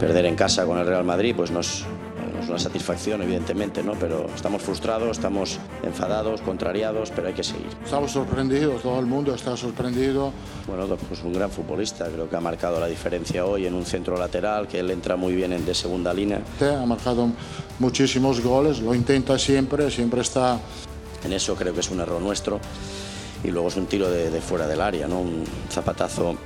perder en casa con el Real Madrid pues nos, es una satisfacción, evidentemente, ¿no? pero estamos frustrados, estamos enfadados, contrariados, pero hay que seguir. Estamos sorprendidos, todo el mundo está sorprendido. Bueno, pues un gran futbolista, creo que ha marcado la diferencia hoy en un centro lateral, que él entra muy bien en de segunda línea. Ha marcado muchísimos goles, lo intenta siempre, siempre está... En eso creo que es un error nuestro. Y luego es un tiro de, de fuera del área, ¿no? un zapatazo.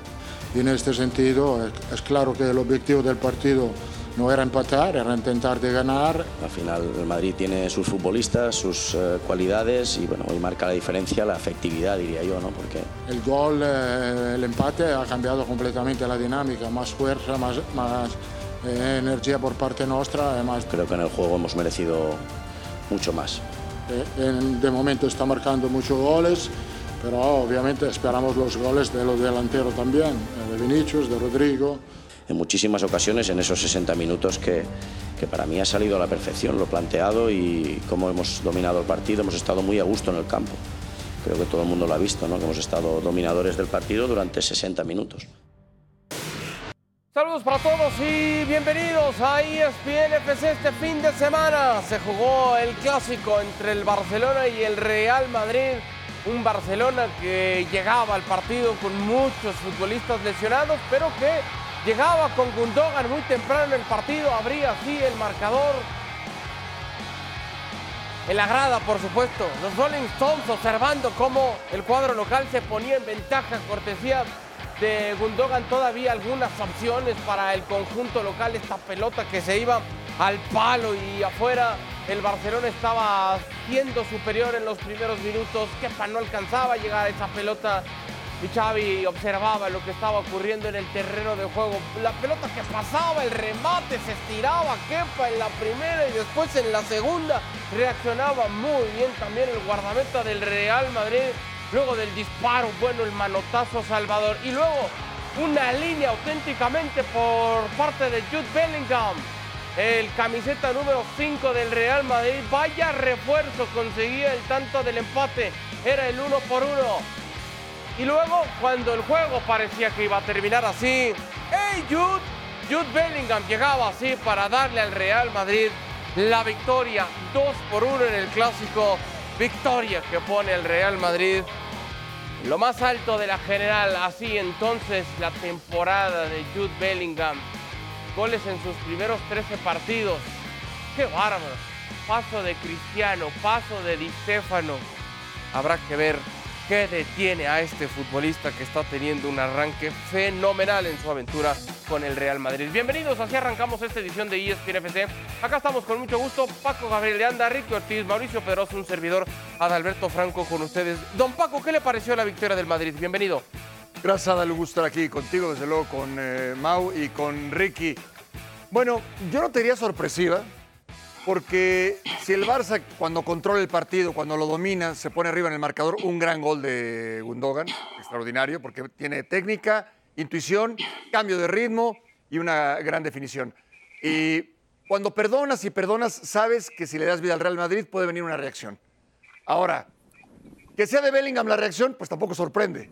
Y en este sentido, es claro que el objetivo del partido no era empatar, era intentar de ganar. Al final el Madrid tiene sus futbolistas, sus eh, cualidades y bueno, hoy marca la diferencia la efectividad, diría yo, ¿no? Porque el gol, eh, el empate ha cambiado completamente la dinámica, más fuerza, más, más eh, energía por parte nuestra. Además, creo que en el juego hemos merecido mucho más. de momento está marcando muchos goles, pero obviamente esperamos los goles de los delanteros también, de Vinicius, de Rodrigo en muchísimas ocasiones en esos 60 minutos que, que para mí ha salido a la perfección, lo planteado y cómo hemos dominado el partido, hemos estado muy a gusto en el campo. Creo que todo el mundo lo ha visto, ¿no? que hemos estado dominadores del partido durante 60 minutos. Saludos para todos y bienvenidos a ESPN FC este fin de semana. Se jugó el clásico entre el Barcelona y el Real Madrid. Un Barcelona que llegaba al partido con muchos futbolistas lesionados, pero que Llegaba con Gundogan muy temprano en el partido, abría así el marcador. En la grada, por supuesto, los Rolling Stones observando cómo el cuadro local se ponía en ventaja, cortesía de Gundogan, todavía algunas opciones para el conjunto local, esta pelota que se iba al palo y afuera. El Barcelona estaba siendo superior en los primeros minutos. Kepa no alcanzaba a llegar a esa pelota y Xavi observaba lo que estaba ocurriendo en el terreno de juego. La pelota que pasaba, el remate, se estiraba Kepa en la primera y después en la segunda. Reaccionaba muy bien también el guardameta del Real Madrid. Luego del disparo, bueno, el manotazo Salvador. Y luego una línea auténticamente por parte de Jude Bellingham. El camiseta número 5 del Real Madrid. Vaya refuerzo, conseguía el tanto del empate. Era el uno por uno. Y luego, cuando el juego parecía que iba a terminar así, ¡Hey Jude! Jude Bellingham llegaba así para darle al Real Madrid la victoria 2 por 1 en el clásico. Victoria que pone el Real Madrid lo más alto de la general. Así entonces la temporada de Jude Bellingham. Goles en sus primeros 13 partidos. ¡Qué bárbaro! Paso de Cristiano, paso de Di Stefano. Habrá que ver ¿Qué detiene a este futbolista que está teniendo un arranque fenomenal en su aventura con el Real Madrid? Bienvenidos, así arrancamos esta edición de ESPN FC. Acá estamos con mucho gusto, Paco Gabriel de Anda, Ricky Ortiz, Mauricio Pedroso, un servidor, Adalberto Franco con ustedes. Don Paco, ¿qué le pareció la victoria del Madrid? Bienvenido. Gracias, Adal, un gusto estar aquí contigo, desde luego con eh, Mau y con Ricky. Bueno, yo no te diría sorpresiva, porque si el Barça cuando controla el partido, cuando lo domina, se pone arriba en el marcador, un gran gol de Gundogan, extraordinario, porque tiene técnica, intuición, cambio de ritmo y una gran definición. Y cuando perdonas y perdonas, sabes que si le das vida al Real Madrid puede venir una reacción. Ahora, que sea de Bellingham la reacción, pues tampoco sorprende.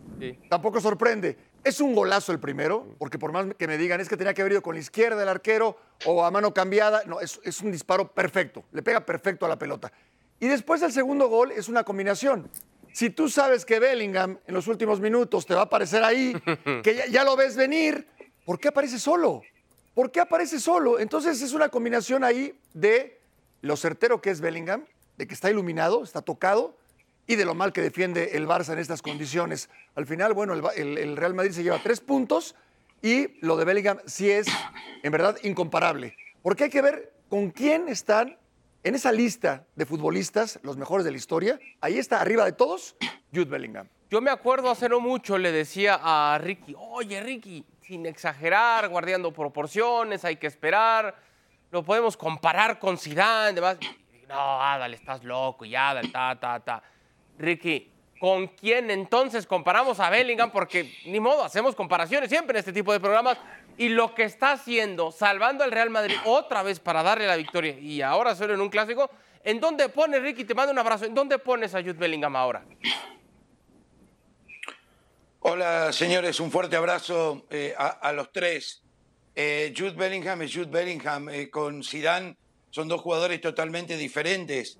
Tampoco sorprende. Es un golazo el primero, porque por más que me digan es que tenía que haber ido con la izquierda del arquero o a mano cambiada, no, es, es un disparo perfecto, le pega perfecto a la pelota. Y después el segundo gol es una combinación. Si tú sabes que Bellingham en los últimos minutos te va a aparecer ahí, que ya, ya lo ves venir, ¿por qué aparece solo? ¿Por qué aparece solo? Entonces es una combinación ahí de lo certero que es Bellingham, de que está iluminado, está tocado, y de lo mal que defiende el Barça en estas condiciones. Al final, bueno, el, Real Madrid se lleva tres puntos y lo de Bellingham sí es, en verdad, incomparable. Porque hay que ver con quién están en esa lista de futbolistas, los mejores de la historia. Ahí está, arriba de todos, Jude Bellingham. Yo me acuerdo hace no mucho, le decía a Ricky, oye Ricky, sin exagerar, guardando proporciones, hay que esperar, lo podemos comparar con Zidane, demás. No, Adal, estás loco, y Adal, ta, ta, ta. Ricky, ¿con quién entonces comparamos a Bellingham? Porque ni modo, hacemos comparaciones siempre en este tipo de programas. Y lo que está haciendo, salvando al Real Madrid otra vez para darle la victoria y ahora solo en un clásico, ¿en dónde pone Ricky? Te mando un abrazo. ¿En dónde pones a Jude Bellingham ahora? Hola, señores, un fuerte abrazo eh, a, los tres. eh, Jude Bellingham es Jude Bellingham. Eh, con Zidane son dos jugadores totalmente diferentes.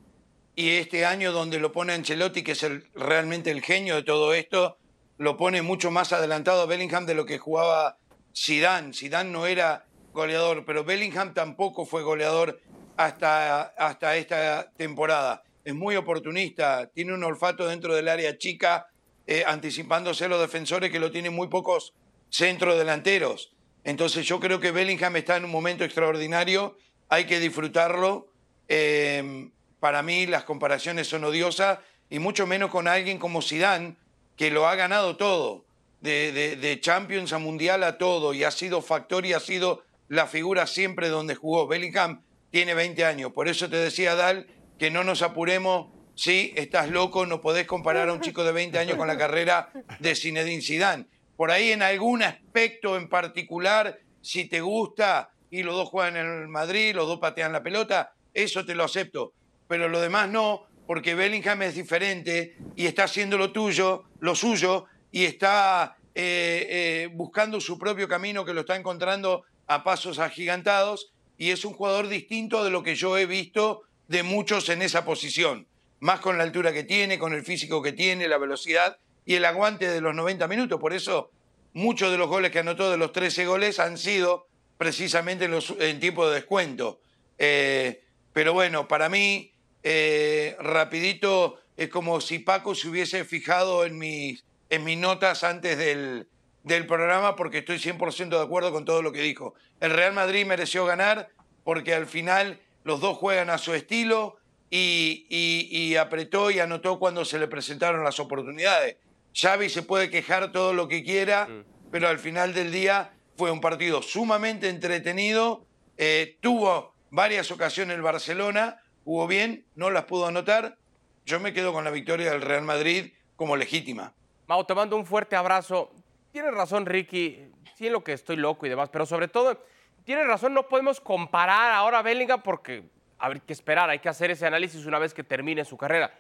Y este año donde lo pone Ancelotti, que es realmente el genio de todo esto, lo pone mucho más adelantado a Bellingham de lo que jugaba Zidane. Zidane no era goleador, pero Bellingham tampoco fue goleador hasta, hasta esta temporada. Es muy oportunista, tiene un olfato dentro del área chica, eh, anticipándose a los defensores que lo tienen muy pocos centros delanteros. Entonces yo creo que Bellingham está en un momento extraordinario, hay que disfrutarlo. Eh, para mí las comparaciones son odiosas y mucho menos con alguien como Zidane, que lo ha ganado todo, de, Champions a Mundial a todo, y ha sido factor y ha sido la figura siempre donde jugó. Bellingham tiene 20 años, por eso te decía Dal que no nos apuremos. Sí, estás loco, no podés comparar a un chico de 20 años con la carrera de Zinedine Zidane. Por ahí en algún aspecto en particular, si te gusta y los dos juegan en el Madrid, los dos patean la pelota, eso te lo acepto. Pero lo demás no, porque Bellingham es diferente y está haciendo lo tuyo, lo suyo, y está eh, eh, buscando su propio camino que lo está encontrando a pasos agigantados y es un jugador distinto de lo que yo he visto de muchos en esa posición. Más con la altura que tiene, con el físico que tiene, la velocidad y el aguante de los 90 minutos. Por eso muchos de los goles que anotó de los 13 goles han sido precisamente en, los, tiempo de descuento. Eh, pero bueno, para mí, eh, rapidito, es como si Paco se hubiese fijado en mis, en mis notas antes del, del programa porque estoy 100% de acuerdo con todo lo que dijo. El Real Madrid mereció ganar porque al final los dos juegan a su estilo y, apretó y anotó cuando se le presentaron las oportunidades. Xavi se puede quejar todo lo que quiera, mm. pero al final del día fue un partido sumamente entretenido. Eh, tuvo varias ocasiones el Barcelona, jugó bien, no las pudo anotar. Yo me quedo con la victoria del Real Madrid como legítima. Mau, te mando un fuerte abrazo. Tienes razón, Ricky. Sí, en lo que estoy loco y demás, pero sobre todo, tienes razón, no podemos comparar ahora a Bellingham porque hay que esperar, hay que hacer ese análisis una vez que termine su carrera.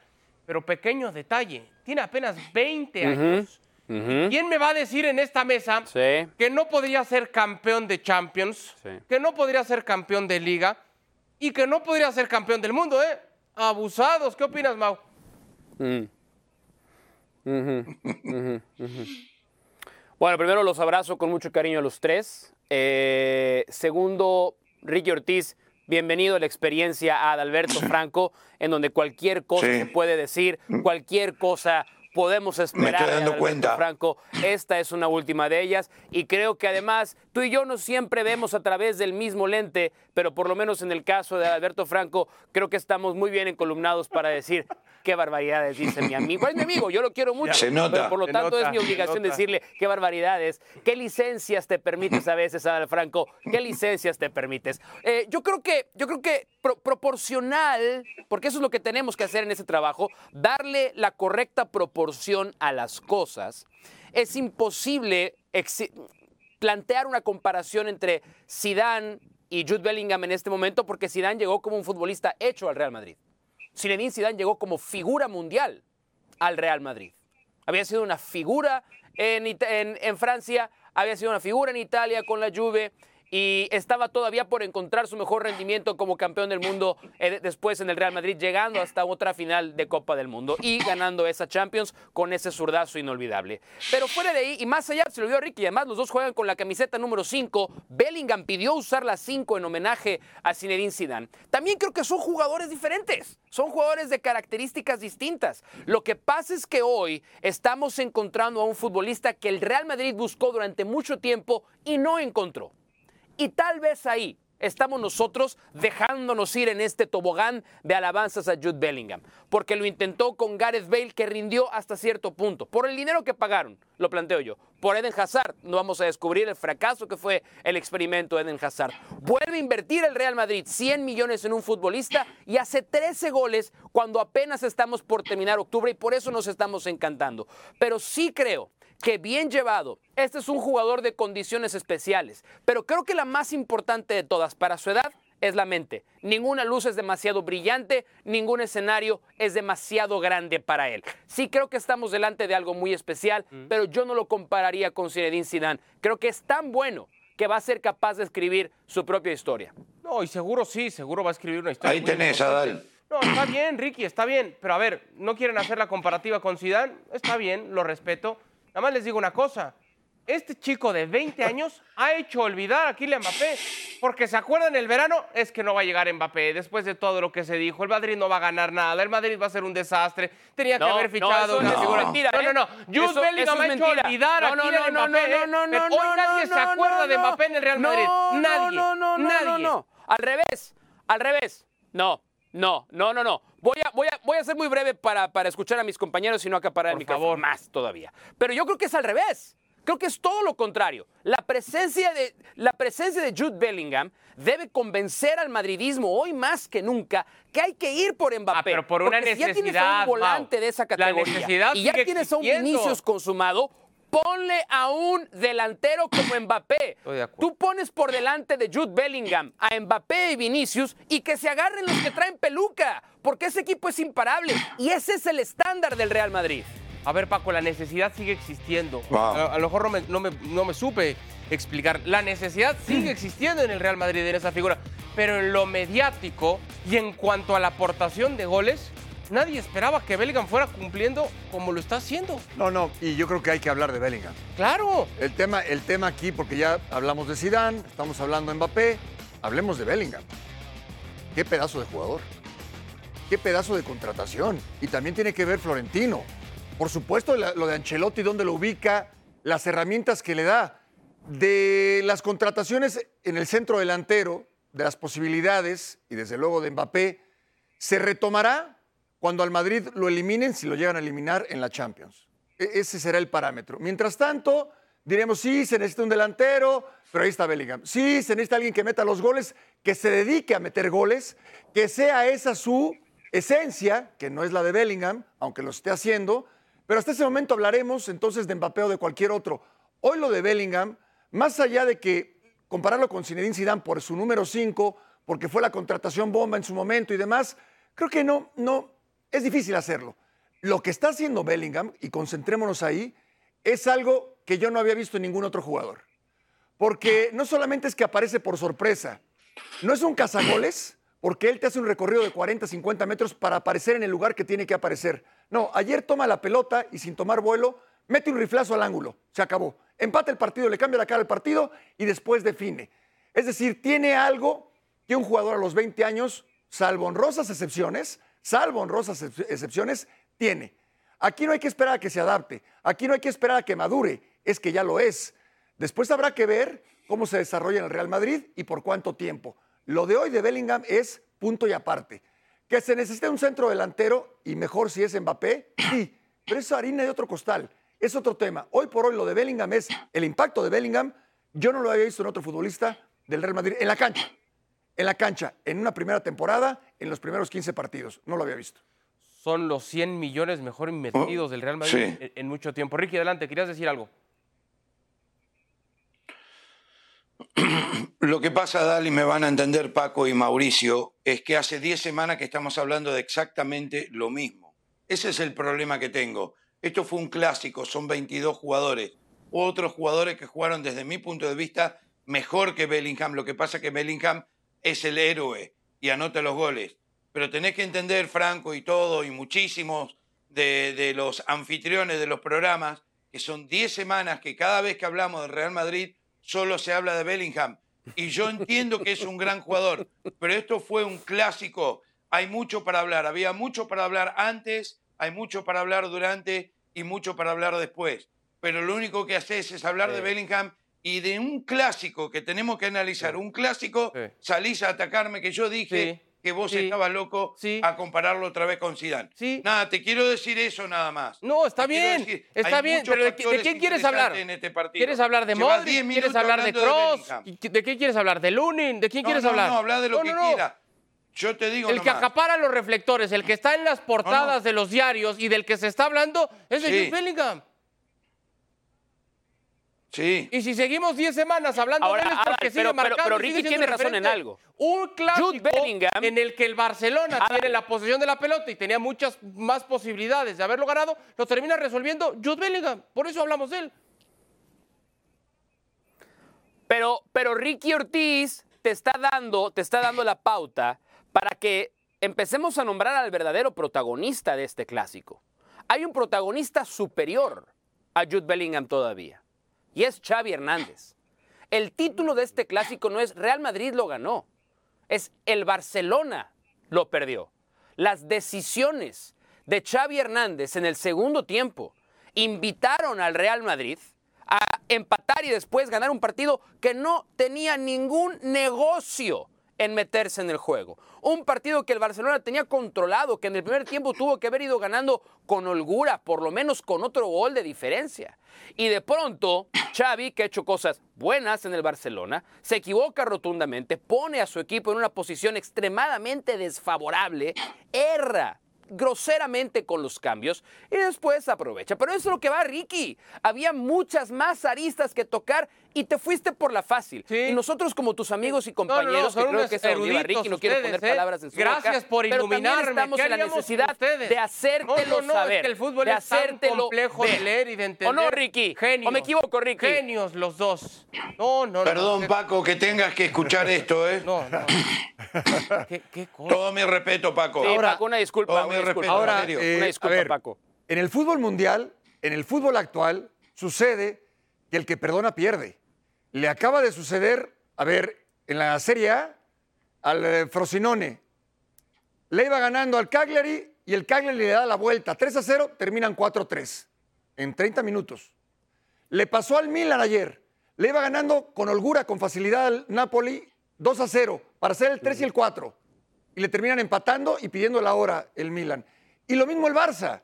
Pero pequeño detalle, tiene apenas 20 años. ¿Quién me va a decir en esta mesa que no podría ser campeón de Champions, que no podría ser campeón de Liga y que no podría ser campeón del mundo, eh? Abusados, ¿qué opinas, Mau? Mm. Bueno, primero los abrazo con mucho cariño a los tres. Eh, segundo, Ricky Ortiz, bienvenido a la experiencia a Adalberto Franco, en donde cualquier cosa se puede decir, cualquier cosa podemos esperar. Me estoy dando cuenta. Franco, esta es una última de ellas y creo que además tú y yo no siempre vemos a través del mismo lente, pero por lo menos en el caso de Alberto Franco, creo que estamos muy bien encolumnados para decir qué barbaridades dice mi amigo. Es mi amigo, yo lo quiero mucho. Se nota. Pero por lo tanto es mi obligación decirle qué barbaridades, qué licencias te permites a veces, Adal Franco, qué licencias te permites. Eh, yo creo que, yo creo que proporcional, porque eso es lo que tenemos que hacer en ese trabajo, darle la correcta proporción a las cosas. Es imposible plantear una comparación entre Zidane y Jude Bellingham en este momento porque Zidane llegó como un futbolista hecho al Real Madrid. Zinedine Zidane llegó como figura mundial al Real Madrid. Había sido una figura en, en Francia, había sido una figura en Italia con la Juve y estaba todavía por encontrar su mejor rendimiento como campeón del mundo eh, después en el Real Madrid, llegando hasta otra final de Copa del Mundo y ganando esa Champions con ese zurdazo inolvidable. Pero fuera de ahí, y más allá, se lo vio a Ricky, además los dos juegan con la camiseta número 5. Bellingham pidió usar la 5 en homenaje a Zinedine Zidane. También creo que son jugadores diferentes, son jugadores de características distintas. Lo que pasa es que hoy estamos encontrando a un futbolista que el Real Madrid buscó durante mucho tiempo y no encontró. Y tal vez ahí estamos nosotros dejándonos ir en este tobogán de alabanzas a Jude Bellingham, porque lo intentó con Gareth Bale que rindió hasta cierto punto, por el dinero que pagaron, lo planteo yo. Por Eden Hazard, no vamos a descubrir el fracaso que fue el experimento de Eden Hazard. Vuelve a invertir el Real Madrid 100 millones en un futbolista y hace 13 goles cuando apenas estamos por terminar octubre y por eso nos estamos encantando. Pero sí creo que bien llevado, este es un jugador de condiciones especiales, pero creo que la más importante de todas para su edad es la mente. Ninguna luz es demasiado brillante, ningún escenario es demasiado grande para él. Sí creo que estamos delante de algo muy especial, mm. pero yo no lo compararía con Zinedine Zidane. Creo que es tan bueno que va a ser capaz de escribir su propia historia. No, y seguro sí, seguro va a escribir una historia. Ahí tenés. Adal. No, está bien, Ricky, está bien. Pero a ver, ¿no quieren hacer la comparativa con Zidane? Está bien, lo respeto. Nada más les digo una cosa. Este chico de 20 años ha hecho olvidar a Kylian Mbappé. Porque se acuerdan el verano, es que no va a llegar Mbappé. Después de todo lo que se dijo, el Madrid no va a ganar nada. El Madrid va a ser un desastre. Tenía que No, haber no, fichado eso una es figura. mentira, no, ¿eh? no, no. Jude Eso- Bellingham eso ha hecho olvidar a No, no, Kylian no, no, Mbappé. no, ¿eh? no, no, Pero no, Hoy nadie no, se acuerda no, de no. Mbappé en el Real Madrid. No, nadie. No, no, no, nadie. no, no. Al revés, al revés. No, no, no, no, no. Voy a, voy a, voy a ser muy breve para, para escuchar a mis compañeros y no acaparar el Por micrófono favor. más todavía. Pero yo creo que es al revés. Creo que es todo lo contrario. La presencia de, la presencia de Jude Bellingham debe convencer al madridismo hoy más que nunca que hay que ir por Mbappé. Ah, pero por una Porque si ya tienes a necesidad, un volante Mau. de esa categoría necesidad y ya tienes a un. Vinicius consumado, ponle a un delantero como Mbappé. Estoy de acuerdo. Tú pones por delante de Jude Bellingham a Mbappé y Vinicius y que se agarren los que traen peluca, porque ese equipo es imparable y ese es el estándar del Real Madrid. A ver, Paco, la necesidad sigue existiendo. Wow. A, a lo mejor no me, no, me, no me supe explicar. La necesidad sigue existiendo en el Real Madrid, en esa figura. Pero en lo mediático y en cuanto a la aportación de goles, nadie esperaba que Bellingham fuera cumpliendo como lo está haciendo. No, no, y yo creo que hay que hablar de Bellingham. ¡Claro! El tema, el tema aquí, porque ya hablamos de Zidane, estamos hablando de Mbappé, hablemos de Bellingham. Qué pedazo de jugador. Qué pedazo de contratación. Y también tiene que ver Florentino. Por supuesto, lo de Ancelotti, dónde lo ubica, las herramientas que le da. De las contrataciones en el centro delantero, de las posibilidades, y desde luego de Mbappé, se retomará cuando al Madrid lo eliminen, si lo llegan a eliminar en la Champions. E- ese será el parámetro. Mientras tanto, diremos, sí, se necesita un delantero, pero ahí está Bellingham. Sí, se necesita alguien que meta los goles, que se dedique a meter goles, que sea esa su esencia, que no es la de Bellingham, aunque lo esté haciendo, pero hasta ese momento hablaremos entonces de Mbappé o de cualquier otro. Hoy lo de Bellingham, más allá de que compararlo con Zinedine Zidane por su número 5, porque fue la contratación bomba en su momento y demás, creo que no, no, es difícil hacerlo. Lo que está haciendo Bellingham, y concentrémonos ahí, es algo que yo no había visto en ningún otro jugador. Porque no solamente es que aparece por sorpresa, no es un cazagoles, porque él te hace un recorrido de 40, 50 metros para aparecer en el lugar que tiene que aparecer. No, ayer toma la pelota y sin tomar vuelo, mete un riflazo al ángulo, se acabó. Empata el partido, le cambia la cara al partido y después define. Es decir, tiene algo que un jugador a los 20 años, salvo honrosas excepciones, salvo honrosas ex- excepciones, tiene. Aquí no hay que esperar a que se adapte, aquí no hay que esperar a que madure, es que ya lo es. Después habrá que ver cómo se desarrolla en el Real Madrid y por cuánto tiempo. Lo de hoy de Bellingham es punto y aparte. Que se necesita un centro delantero y mejor si es Mbappé, sí, pero es harina de otro costal, es otro tema. Hoy por hoy lo de Bellingham es el impacto de Bellingham. Yo no lo había visto en otro futbolista del Real Madrid en la cancha. En la cancha, en una primera temporada, en los primeros 15 partidos. No lo había visto. Son los 100 millones mejor invertidos del Real Madrid sí. en, en mucho tiempo. Ricky, adelante, querías decir algo. Lo que pasa, Dali, me van a entender Paco y Mauricio, es que hace 10 semanas que estamos hablando de exactamente lo mismo. Ese es el problema que tengo. Esto fue un clásico, son 22 jugadores. Otros jugadores que jugaron desde mi punto de vista mejor que Bellingham. Lo que pasa es que Bellingham es el héroe y anota los goles. Pero tenés que entender, Franco y todo, y muchísimos de, de los anfitriones de los programas, que son 10 semanas que cada vez que hablamos del Real Madrid solo se habla de Bellingham. Y yo entiendo que es un gran jugador, pero esto fue un clásico. Hay mucho para hablar. Había mucho para hablar antes, hay mucho para hablar durante y mucho para hablar después. Pero lo único que haces es hablar de Bellingham y de un clásico que tenemos que analizar. Un clásico, Sí. salís a atacarme que yo dije Sí. que vos Sí. estabas loco a compararlo otra vez con Zidane. Sí. Nada, te quiero decir eso nada más. No, está Te bien, decir, está bien, pero ¿de, quién quieres hablar? en este. ¿Quieres hablar de Modric? 10 ¿Quieres hablar de Cross? ¿De qué quieres hablar? ¿De Lunin? ¿De quién No, quieres no, hablar? No, habla de lo No, que quiera. Yo te digo El que acapara los reflectores, el que está en las portadas de los diarios y del que se está hablando es de Bellingham. Sí. Y si seguimos 10 semanas hablando Ahora, de él es porque sigue pero- pero- marcando, pero sigue Ricky tiene razón en algo. Un clásico en el que el Barcelona Adal. tiene la posesión de la pelota y tenía muchas más posibilidades de haberlo ganado, lo termina resolviendo Jude Bellingham. Por eso hablamos de él. Pero Pero, pero Ricky Ortiz te está dando, te está dando la pauta para que empecemos a nombrar al verdadero protagonista de este clásico. Hay un protagonista superior a Jude Bellingham todavía, y es Xavi Hernández. El título de este clásico no es Real Madrid lo ganó, es el Barcelona lo perdió. Las decisiones de Xavi Hernández en el segundo tiempo invitaron al Real Madrid a empatar y después ganar un partido que no tenía ningún negocio en meterse en el juego. Un partido que el Barcelona tenía controlado, que en el primer tiempo tuvo que haber ido ganando con holgura, por lo menos con otro gol de diferencia. Y de pronto, Xavi, que ha hecho cosas buenas en el Barcelona, se equivoca rotundamente, pone a su equipo en una posición extremadamente desfavorable, erra groseramente con los cambios y después aprovecha. Pero eso es lo que va, Ricky. Había muchas más aristas que tocar y te fuiste por la fácil. Sí. Y nosotros como tus amigos y No, no, no, compañeros, son que creo que es Ricky, no quiero poner ¿eh? palabras en su Gracias boca, por pero iluminarme. estamos ¿Qué en la necesidad ustedes? de hacértelo no, no, no, saber. Es que el fútbol de es tan hacértelo complejo ver. de leer y de entender. ¿O no, Ricky? Genios. ¿O me equivoco, Ricky? Genios los dos. No, no, no. Perdón, ¿Qué- Paco, que tengas que escuchar esto, ¿eh? No, no. ¿Qué, qué cosa? Todo mi respeto, Paco. Sí, Ahora- Paco, una disculpa, todo una mi disculpa. respeto, Ahora, en serio. eh, Una a disculpa, ver, Paco. En el fútbol mundial, en el fútbol actual, sucede que el que perdona pierde. Le acaba de suceder, a ver, en la Serie A, al eh, Frosinone. Le iba ganando al Cagliari y el Cagliari le da la vuelta. 3 a 0, terminan 4 a 3 en 30 minutos. Le pasó al Milan ayer. Le iba ganando con holgura, con facilidad al Napoli 2 a 0 para hacer el 3 y el 4. Y le terminan empatando y pidiendo la hora el Milan. Y lo mismo el Barça.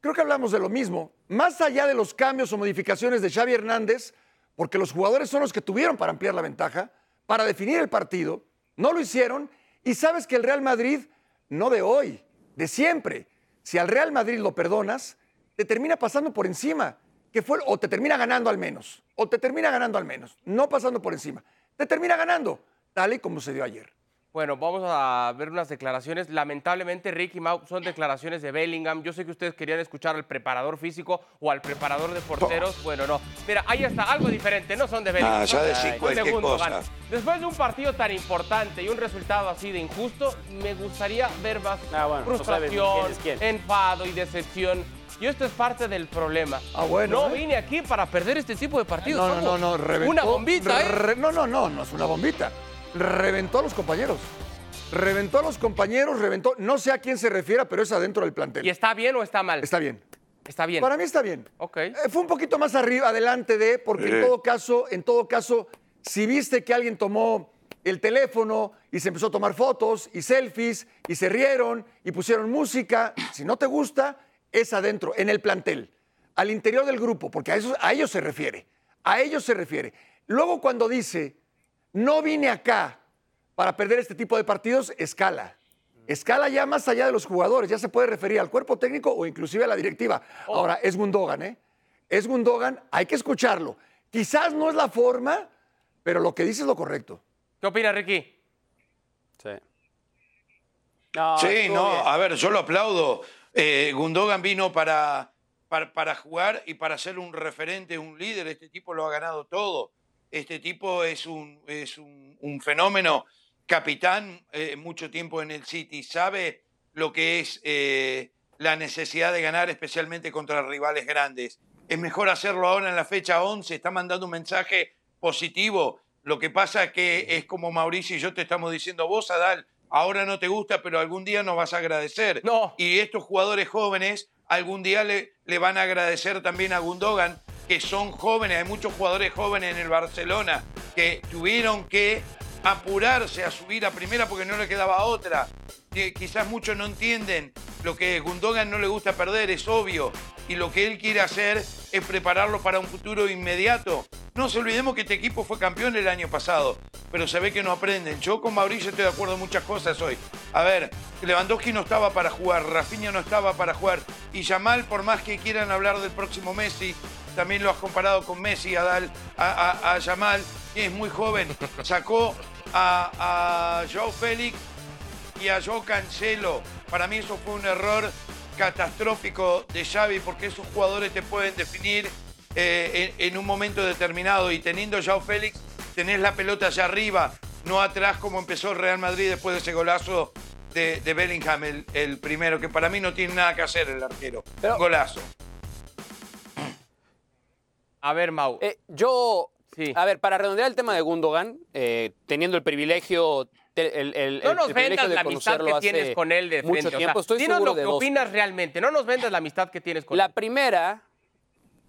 Creo que hablamos de lo mismo. Más allá de los cambios o modificaciones de Xavi Hernández, porque los jugadores son los que tuvieron para ampliar la ventaja, para definir el partido, no lo hicieron. Y sabes que el Real Madrid, no de hoy, de siempre, si al Real Madrid lo perdonas, te termina pasando por encima, que fue, o te termina ganando al menos, o te termina ganando al menos, no pasando por encima, te termina ganando, tal y como se dio ayer. Bueno, vamos a ver unas declaraciones. Lamentablemente, Ricky Mau, son declaraciones de Bellingham. Yo sé que ustedes querían escuchar al preparador físico o al preparador de porteros. Bueno, no. Mira, ahí está, algo diferente. No son de Bellingham. Ah, ya de- de cualquier Gundogan. cosa. Después de un partido tan importante y un resultado así de injusto, me gustaría ver más Ah, bueno, no frustración, quién quién. enfado y decepción. Y esto es parte del problema. Ah, bueno, No ¿eh? vine aquí para perder este tipo de partidos. No, no, somos no, no, reventó. Una bombita, ¿eh? re- no, no, no, no es una bombita. Reventó a los compañeros. Reventó a los compañeros, reventó. No sé a quién se refiera, pero es adentro del plantel. ¿Y está bien o está mal? Está bien. Está bien. Para mí está bien. Ok. Eh, fue un poquito más arriba, adelante de, porque en todo caso, en todo caso, si viste que alguien tomó el teléfono y se empezó a tomar fotos y selfies y se rieron y pusieron música, si no te gusta, es adentro, en el plantel, al interior del grupo, porque a, eso, a ellos se refiere, a ellos se refiere. Luego cuando dice, no vine acá para perder este tipo de partidos, escala. Escala ya más allá de los jugadores, ya se puede referir al cuerpo técnico o inclusive a la directiva. Ahora, es Gundogan, ¿eh? Es Gundogan, hay que escucharlo. Quizás no es la forma, pero lo que dice es lo correcto. ¿Qué opina Ricky? Sí. No, Sí, no, bien. a ver, yo lo aplaudo. Eh, Gundogan vino para, para, para jugar y para ser un referente, un líder. Este tipo lo ha ganado todo. Este tipo es un, es un, un fenómeno. Capitán, eh, mucho tiempo en el City, sabe lo que es eh, la necesidad de ganar, especialmente contra rivales grandes. Es mejor hacerlo ahora en la fecha 11, está mandando un mensaje positivo. Lo que pasa es que es como Mauricio y yo te estamos diciendo, vos, Adal, ahora no te gusta, pero algún día nos vas a agradecer. No. Y estos jugadores jóvenes algún día le, le van a agradecer también a Gundogan, que son jóvenes, hay muchos jugadores jóvenes en el Barcelona que tuvieron que apurarse a subir a primera porque no le quedaba otra. Quizás muchos no entienden lo que Gundogan no le gusta perder, es obvio. Y lo que él quiere hacer es prepararlo para un futuro inmediato. No se olvidemos que este equipo fue campeón el año pasado, pero se ve que no aprenden. Yo con Mauricio estoy de acuerdo en muchas cosas hoy. A ver, Lewandowski no estaba para jugar, Rafinha no estaba para jugar. Y Yamal, por más que quieran hablar del próximo Messi, también lo has comparado con Messi, a, Dal, a, a, a Yamal, que es muy joven. Sacó a, a Joao Félix y a Joe Cancelo. Para mí eso fue un error catastrófico de Xavi porque esos jugadores te pueden definir eh, en, en un momento determinado y teniendo Joao Félix tenés la pelota allá arriba, no atrás como empezó el Real Madrid después de ese golazo de, de Bellingham, el, el primero, que para mí no tiene nada que hacer el arquero. Pero- Golazo. A ver, Mau. Eh, yo, Sí. a ver, para redondear el tema de Gundogan, eh, teniendo el privilegio, te- el, el- no nos vendas la amistad que tienes con él de frente. mucho o sea, tiempo. Estoy dinos seguro lo de que dos opinas realmente. No nos vendas la amistad que tienes con La él. primera,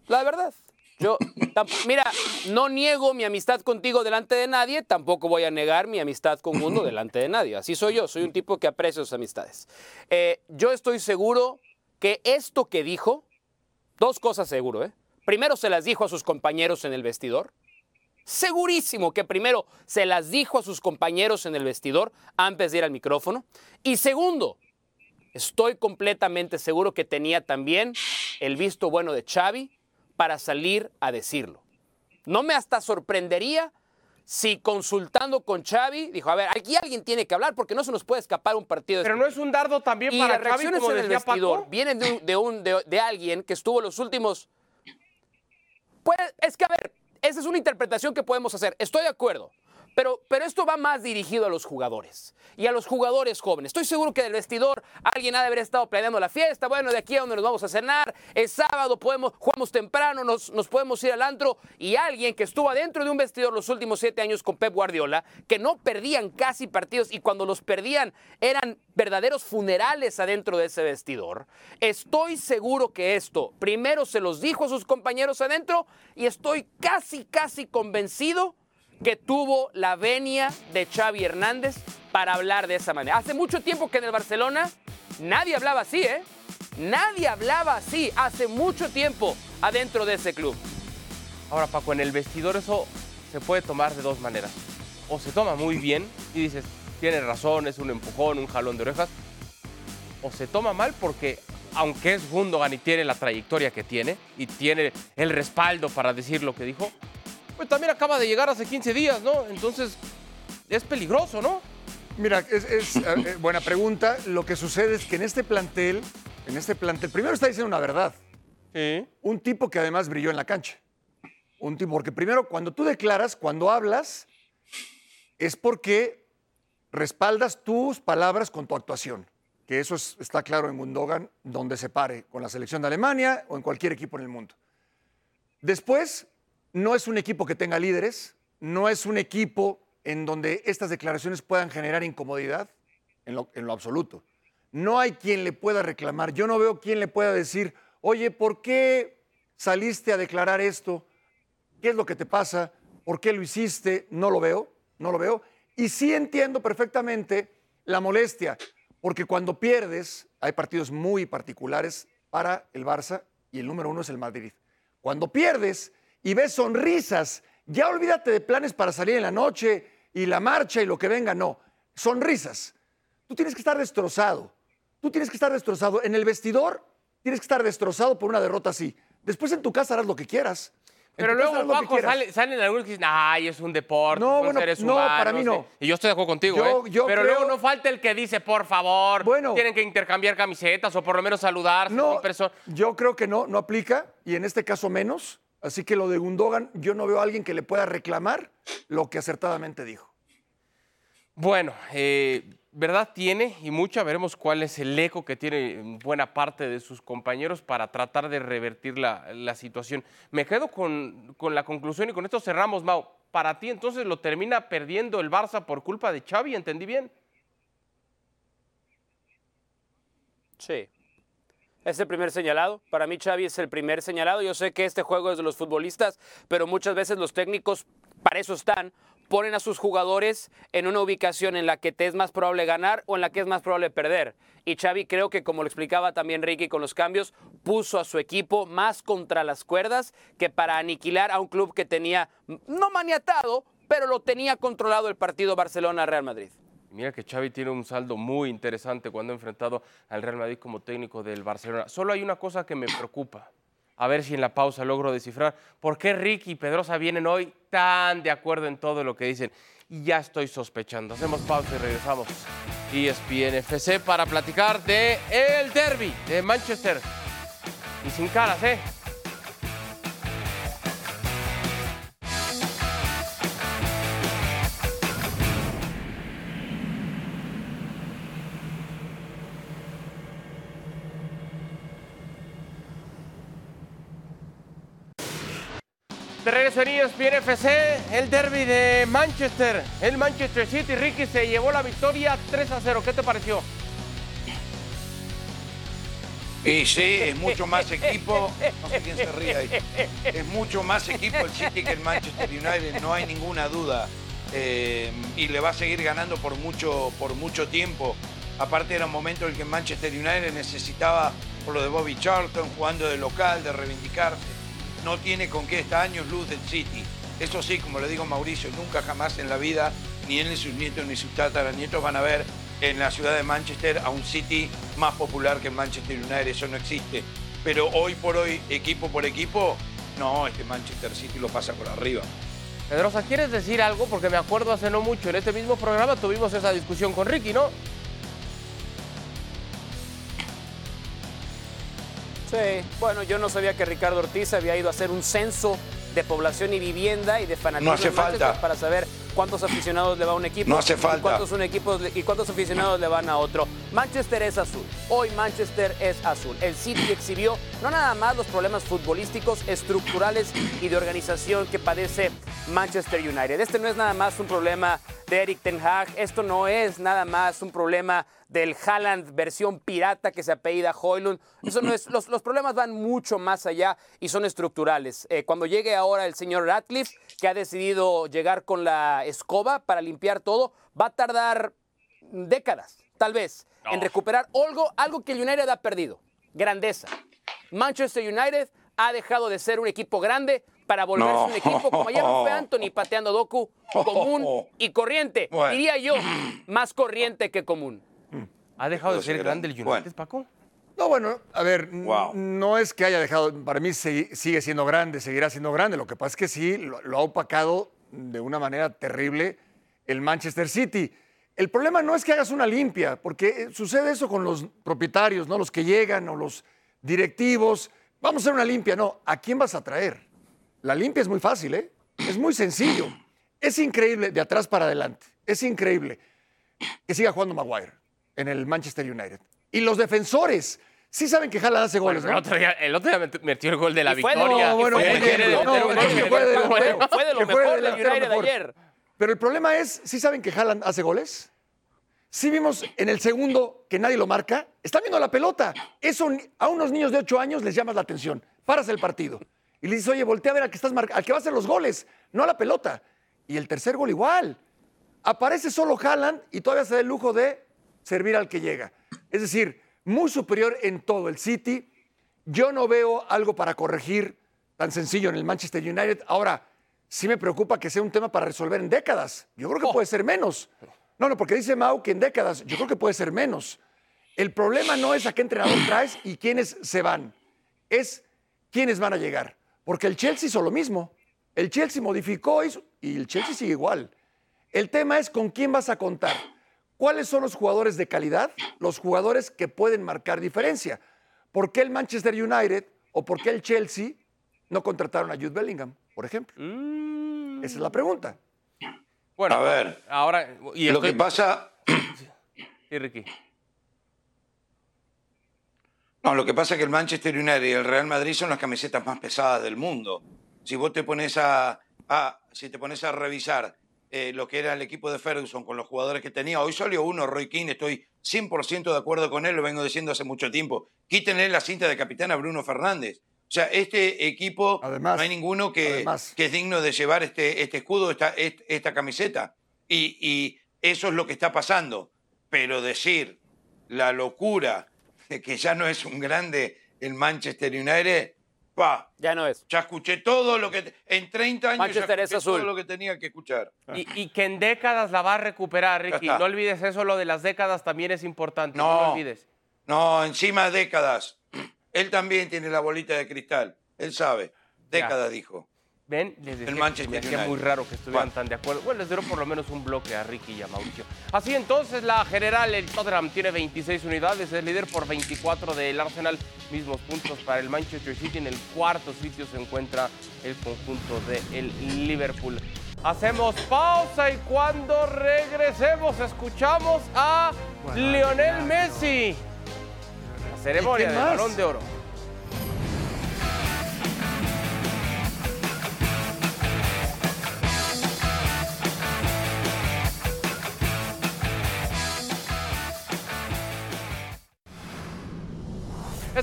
la verdad. Yo, mira, no niego mi amistad contigo delante de nadie, tampoco voy a negar mi amistad con Mundo delante de nadie. Así soy yo, soy un tipo que aprecia sus amistades. Eh, yo estoy seguro que esto que dijo, dos cosas seguro, ¿eh? Primero se las dijo a sus compañeros en el vestidor. Segurísimo que primero se las dijo a sus compañeros en el vestidor antes de ir al micrófono. Y segundo, Estoy completamente seguro que tenía también el visto bueno de Xavi para salir a decirlo. No me hasta sorprendería si consultando con Xavi dijo, a ver, aquí alguien tiene que hablar porque no se nos puede escapar un partido. de Pero no es un dardo también y para las Xavi, reacciones como en el vestidor Paco. vienen de, un- de, un- de- de alguien que estuvo los últimos... Pues es que, a ver, esa es una interpretación que podemos hacer. Estoy de acuerdo. Pero, pero esto va más dirigido a los jugadores y a los jugadores jóvenes. Estoy seguro que del vestidor alguien ha de haber estado planeando la fiesta. Bueno, de aquí a donde nos vamos a cenar, es sábado, podemos, jugamos temprano, nos, nos podemos ir al antro. Y alguien que estuvo adentro de un vestidor los últimos siete años con Pep Guardiola, que no perdían casi partidos y cuando los perdían eran verdaderos funerales adentro de ese vestidor. Estoy seguro que esto primero se los dijo a sus compañeros adentro y estoy casi, casi convencido que tuvo la venia de Xavi Hernández para hablar de esa manera. Hace mucho tiempo que en el Barcelona nadie hablaba así, ¿eh? Nadie hablaba así hace mucho tiempo adentro de ese club. Ahora, Paco, en el vestidor eso se puede tomar de dos maneras. O se toma muy bien y dices, tienes razón, es un empujón, un jalón de orejas. O se toma mal porque, aunque es Gundogan y tiene la trayectoria que tiene y tiene el respaldo para decir lo que dijo, pues también acaba de llegar hace 15 días, ¿no? Entonces, es peligroso, ¿no? Mira, es, es, eh, buena pregunta. Lo que sucede es que en este plantel, en este plantel, primero está diciendo una verdad. Sí. Un tipo que además brilló en la cancha. Un tipo, porque primero cuando tú declaras, cuando hablas, es porque respaldas tus palabras con tu actuación. Que eso es- está claro en Gundogan, donde se pare, con la selección de Alemania o en cualquier equipo en el mundo. Después, no es un equipo que tenga líderes, no es un equipo en donde estas declaraciones puedan generar incomodidad, en lo, absoluto. No hay quien le pueda reclamar. Yo no veo quien le pueda decir, oye, ¿por qué saliste a declarar esto? ¿Qué es lo que te pasa? ¿Por qué lo hiciste? No lo veo, no lo veo. Y sí entiendo perfectamente la molestia, porque cuando pierdes, hay partidos muy particulares para el Barça y el número uno es el Madrid. Cuando pierdes y ves sonrisas, ya olvídate de planes para salir en la noche y la marcha y lo que venga, no. Sonrisas. Tú tienes que estar destrozado. Tú tienes que estar destrozado. En el vestidor tienes que estar destrozado por una derrota así. Después en tu casa harás lo que quieras. En Pero luego, Paco, sale- salen algunos que dicen, ay, es un deporte, No, bueno, no, para mí no. ¿eh?". Y yo estoy de acuerdo contigo, Yo- ¿eh? yo Pero creo- luego no falta el que dice, por favor, Bueno. tienen que intercambiar camisetas o por lo menos saludarse No, con personas. yo creo que no, no aplica y en este caso menos. Así que lo de Gundogan, yo no veo a alguien que le pueda reclamar lo que acertadamente dijo. Bueno, eh, verdad tiene y mucha. Veremos cuál es el eco que tiene buena parte de sus compañeros para tratar de revertir la, la situación. Me quedo con, con la conclusión y con esto cerramos, Mau. Para ti entonces lo termina perdiendo el Barça por culpa de Xavi, ¿entendí bien? Sí. Es el primer señalado. Para mí Xavi es el primer señalado. Yo sé que este juego es de los futbolistas, pero muchas veces los técnicos, para eso están, ponen a sus jugadores en una ubicación en la que te es más probable ganar o en la que es más probable perder. Y Xavi creo que, como lo explicaba también Ricky con los cambios, puso a su equipo más contra las cuerdas que para aniquilar a un club que tenía, no maniatado, pero lo tenía controlado el partido Barcelona-Real Madrid. Mira que Xavi tiene un saldo muy interesante cuando ha enfrentado al Real Madrid como técnico del Barcelona. Solo hay una cosa que me preocupa. A ver si en la pausa logro descifrar por qué Ricky y Pedrosa vienen hoy tan de acuerdo en todo lo que dicen. Y ya estoy sospechando. Hacemos pausa y regresamos. E ESPN FC para platicar de el derby de Manchester. Y sin caras, ¿eh? De regreso en ESPN FC, el derby de Manchester. El Manchester City, Ricky se llevó la victoria 3 a 0. ¿Qué te pareció? Y sí, es mucho más equipo. No sé quién se ríe ahí. Es mucho más equipo el City que el Manchester United, no hay ninguna duda. Eh, y le va a seguir ganando por mucho, por mucho tiempo. Aparte era un momento en el que Manchester United necesitaba, por lo de Bobby Charlton, jugando de local, de reivindicarse no tiene con qué está años luz del City. Eso sí, como le digo Mauricio, nunca jamás en la vida, ni él, ni sus nietos, ni sus tataranietos van a ver en la ciudad de Manchester a un City más popular que Manchester United. Eso no existe. Pero hoy por hoy, equipo por equipo, no, este Manchester City lo pasa por arriba. Pedrosa, ¿quieres decir algo? Porque me acuerdo hace no mucho, en este mismo programa tuvimos esa discusión con Ricky, ¿no? Sí, bueno, yo no sabía que Ricardo Ortiz había ido a hacer un censo de población y vivienda y de fanatismo No hace falta. para saber cuántos aficionados le va a un equipo No hace y falta. cuántos, un equipo, y cuántos aficionados le van a otro. Manchester es azul. Hoy Manchester es azul. El City exhibió no nada más los problemas futbolísticos, estructurales y de organización que padece Manchester United. Este no es nada más un problema de Eric Ten Hag. Esto no es nada más un problema del Haaland versión pirata que se apellida Hoylund. Eso no es, los, los problemas van mucho más allá y son estructurales. Eh, cuando llegue ahora el señor Ratcliffe, que ha decidido llegar con la escoba para limpiar todo, va a tardar décadas, tal vez, en recuperar algo, algo que el United ha perdido. Grandeza. Manchester United ha dejado de ser un equipo grande para volverse No. un equipo como ya no fue Anthony pateando Doku, común y corriente. Bueno. Diría yo, más corriente que común. ¿Ha dejado de ser ser grande el United, Bueno. Paco? No, bueno, a ver, Wow. no es que haya dejado, para mí sigue siendo grande, seguirá siendo grande. Lo que pasa es que sí, lo, lo ha opacado de una manera terrible el Manchester City. El problema no es que hagas una limpia, porque eh, sucede eso con los propietarios, ¿no? Los que llegan o los directivos. Vamos a hacer una limpia, no. ¿A quién vas a traer? La limpia es muy fácil, ¿eh? Es muy sencillo. Es increíble de atrás para adelante. Es increíble que siga jugando Maguire en el Manchester United. Y los defensores sí saben que Haaland hace Bueno, goles, pero el otro día, el otro día met- metió el gol de la Y de- victoria. No, bueno, fue de- bien, de- de- no, de- no, de- no, de- que fue de de- delantero. Fue de lo mejor del United mejor. ayer. Pero el problema es, ¿sí saben que Haaland hace goles? Sí vimos en el segundo que nadie lo marca. Están viendo la pelota. Eso a unos niños de 8 años les llamas la atención. Paras el partido. Y le dices, oye, voltea a ver al que, estás mar- al que va a hacer los goles, no a la pelota. Y el tercer gol igual. Aparece solo Haaland y todavía se da el lujo de servir al que llega. Es decir, muy superior en todo el City. Yo no veo algo para corregir tan sencillo en el Manchester United. Ahora, sí me preocupa que sea un tema para resolver en décadas. Yo creo que puede ser menos. No, no, porque dice Mau que en décadas, yo creo que puede ser menos. El problema no es a qué entrenador traes y quiénes se van, es quiénes van a llegar. Porque el Chelsea hizo lo mismo. El Chelsea modificó hizo- y el Chelsea sigue igual. El tema es con quién vas a contar. ¿Cuáles son los jugadores de calidad? Los jugadores que pueden marcar diferencia. ¿Por qué el Manchester United o por qué el Chelsea no contrataron a Jude Bellingham, por ejemplo? Esa es la pregunta. Bueno, A ver. Ahora, y Lo estoy- que pasa, Sí, Ricky. no, lo que pasa es que el Manchester United y el Real Madrid son las camisetas más pesadas del mundo. Si vos te pones a, a- si te pones a revisar eh, lo que era el equipo de Ferguson con los jugadores que tenía, hoy salió uno, Roy Keane, estoy 100% de acuerdo con él, lo vengo diciendo hace mucho tiempo. Quítenle la cinta de capitán a Bruno Fernández. O sea, este equipo Además, no hay ninguno que, además. que es digno de llevar este, este escudo, esta, est- esta camiseta. Y, y eso es lo que está pasando. Pero decir la locura de que ya no es un grande el Manchester United, pa, Ya no es. ya escuché todo lo que... En 30 años Manchester ya es escuché todo azul. lo que tenía que escuchar. Y, y que en décadas la va a recuperar, Ricky. No olvides eso, lo de las décadas también es importante. No, lo No. olvides. No, encima décadas. Él también tiene la bolita de cristal. Él sabe. Décadas, dijo. Ven, les decía El que Manchester me hacía muy raro que estuvieran Bueno. tan de acuerdo. Bueno, les dieron por lo menos un bloque a Ricky y a Mauricio. Así entonces, la general, el Tottenham tiene 26 unidades, es líder por 24 del Arsenal, mismos puntos para el Manchester City. En el cuarto sitio se encuentra el conjunto del Liverpool. Hacemos pausa y cuando regresemos escuchamos a Lionel Messi. La ceremonia ¿Y quién del? Balón de Oro.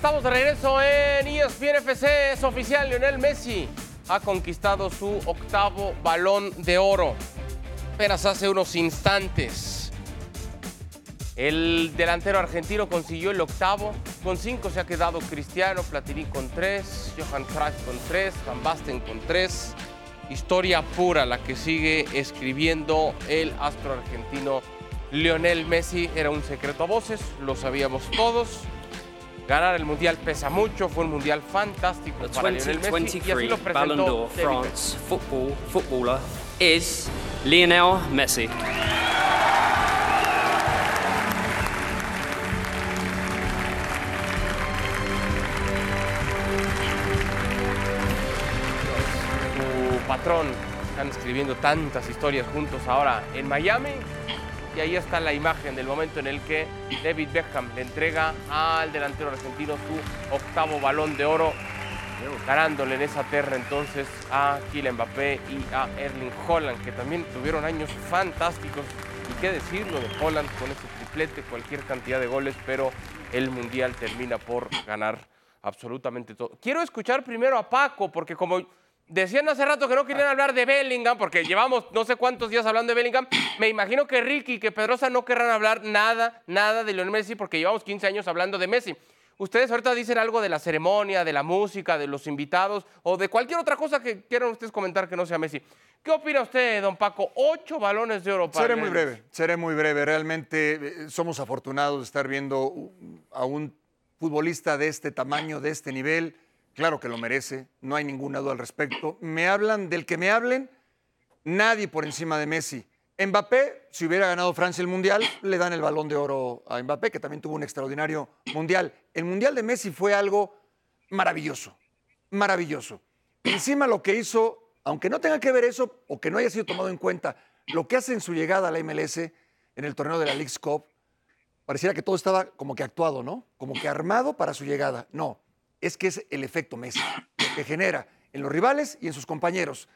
Estamos de regreso en ESPN FC. Es oficial, Lionel Messi ha conquistado su octavo balón de oro. Apenas hace unos instantes. El delantero argentino consiguió el octavo. Con cinco se ha quedado Cristiano, Platini con tres, Johan Cruyff con tres, Van Basten con tres. Historia pura la que sigue escribiendo el astro argentino Lionel Messi. Era un secreto a voces, lo sabíamos todos. Ganar el mundial pesa mucho, fue un mundial fantástico para Lionel Messi y así lo 2023 Ballon presentó d'Or. France football footballer is Lionel Messi. su patrón. Están escribiendo tantas historias juntos ahora en Miami. Y ahí está la imagen del momento en el que David Beckham le entrega al delantero argentino su octavo balón de oro, ganándole en esa terra entonces a Kylian Mbappé y a Erling Holland, que también tuvieron años fantásticos. Y qué decirlo de Holland con ese triplete, cualquier cantidad de goles, pero el Mundial termina por ganar absolutamente todo. Quiero escuchar primero a Paco, porque como decían hace rato que no querían hablar de Bellingham, porque llevamos no sé cuántos días hablando de Bellingham, me imagino que Ricky y que Pedrosa no querrán hablar nada, nada de Lionel Messi, porque llevamos 15 años hablando de Messi. Ustedes ahorita dicen algo de la ceremonia, de la música, de los invitados o de cualquier otra cosa que quieran ustedes comentar que no sea Messi. ¿Qué opina usted, don Paco? Ocho balones de oro para Seré muy breve, seré muy breve. Realmente eh, somos afortunados de estar viendo a un futbolista de este tamaño, de este nivel. Claro que lo merece, no hay ninguna duda al respecto. Me hablan del que me hablen, nadie por encima de Messi. Mbappé, si hubiera ganado Francia el Mundial, le dan el balón de oro a Mbappé, que también tuvo un extraordinario Mundial. El Mundial de Messi fue algo maravilloso, maravilloso. Encima lo que hizo, aunque no tenga que ver eso o que no haya sido tomado en cuenta, lo que hace en su llegada a la MLS en el torneo de la League's Cup, pareciera que todo estaba como que actuado, ¿no? Como que armado para su llegada. No, es que es el efecto Messi, lo que genera en los rivales y en sus compañeros.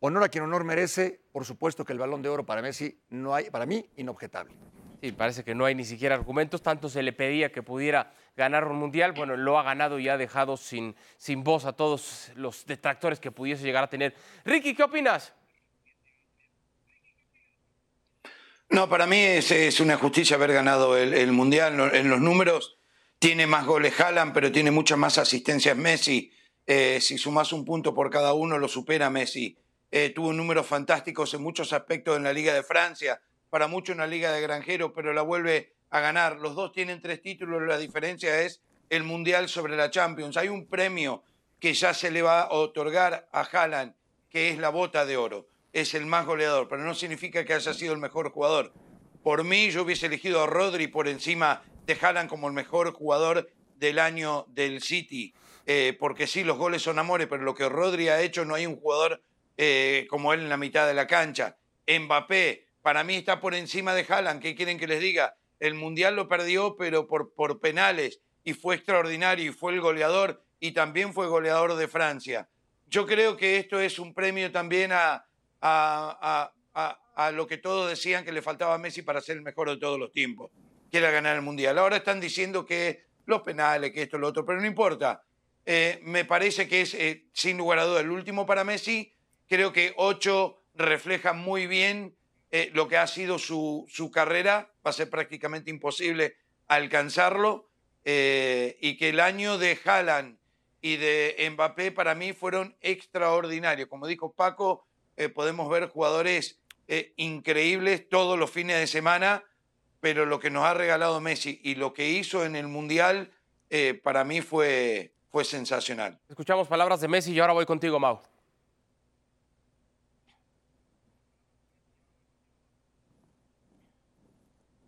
Honor a quien honor merece, por supuesto que el balón de oro para Messi no hay, para mí, inobjetable. Sí, parece que no hay ni siquiera argumentos. Tanto se le pedía que pudiera ganar un mundial. Bueno, lo ha ganado y ha dejado sin, sin voz a todos los detractores que pudiese llegar a tener. Ricky, ¿qué opinas? No, para mí es, es una justicia haber ganado el, el Mundial. En los números tiene más goles Haaland, pero tiene muchas más asistencias Messi. Eh, si sumas un punto por cada uno, lo supera Messi. Eh, tuvo números fantásticos en muchos aspectos en la Liga de Francia, para muchos una Liga de granjeros, pero la vuelve a ganar. Los dos tienen tres títulos, la diferencia es el Mundial sobre la Champions. Hay un premio que ya se le va a otorgar a Haaland, que es la bota de oro. Es el más goleador, pero no significa que haya sido el mejor jugador. Por mí, yo hubiese elegido a Rodri por encima de Haaland como el mejor jugador del año del City. Eh, porque sí, los goles son amores, pero lo que Rodri ha hecho no hay un jugador eh, como él en la mitad de la cancha. Mbappé, para mí está por encima de Haaland. ¿Qué quieren que les diga? El Mundial lo perdió, pero por, por penales. Y fue extraordinario y fue el goleador y también fue goleador de Francia. Yo creo que esto es un premio también a, a, a- a- lo que todos decían que le faltaba a Messi para ser el mejor de todos los tiempos, que era ganar el Mundial. Ahora están diciendo que los penales, que esto, lo otro, pero no importa. Eh, me parece que es, eh, sin lugar a dudas, el último para Messi. Creo que ocho refleja muy bien eh, lo que ha sido su, su carrera. Va a ser prácticamente imposible alcanzarlo. y que el año de Haaland y de Mbappé para mí fueron extraordinarios. Como dijo Paco, podemos ver jugadores increíbles todos los fines de semana, pero lo que nos ha regalado Messi y lo que hizo en el Mundial eh, para mí fue, fue sensacional. Escuchamos palabras de Messi y ahora voy contigo, Mau.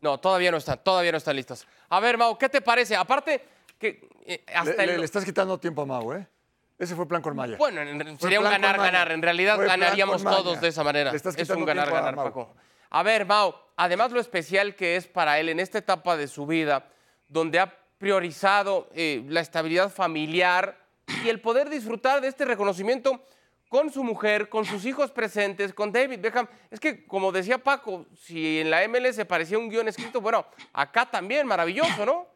No, todavía no están, todavía no están listas. A ver, Mau, ¿qué te parece? Aparte, que eh, hasta Le, el- le estás quitando tiempo a Mau, ¿eh? Ese fue plan con Maya. Bueno, sería un ganar-ganar. En realidad Fue ganaríamos todos de esa manera. Le estás Es quitando un ganar-ganar. Paco. A ver, Mao, además lo especial que es para él en esta etapa de su vida, donde ha priorizado eh, la estabilidad familiar y el poder disfrutar de este reconocimiento con su mujer, con sus hijos presentes, con David Beckham. Es que, como decía Paco, si en la MLS parecía un guion escrito, bueno, acá también, maravilloso, ¿no?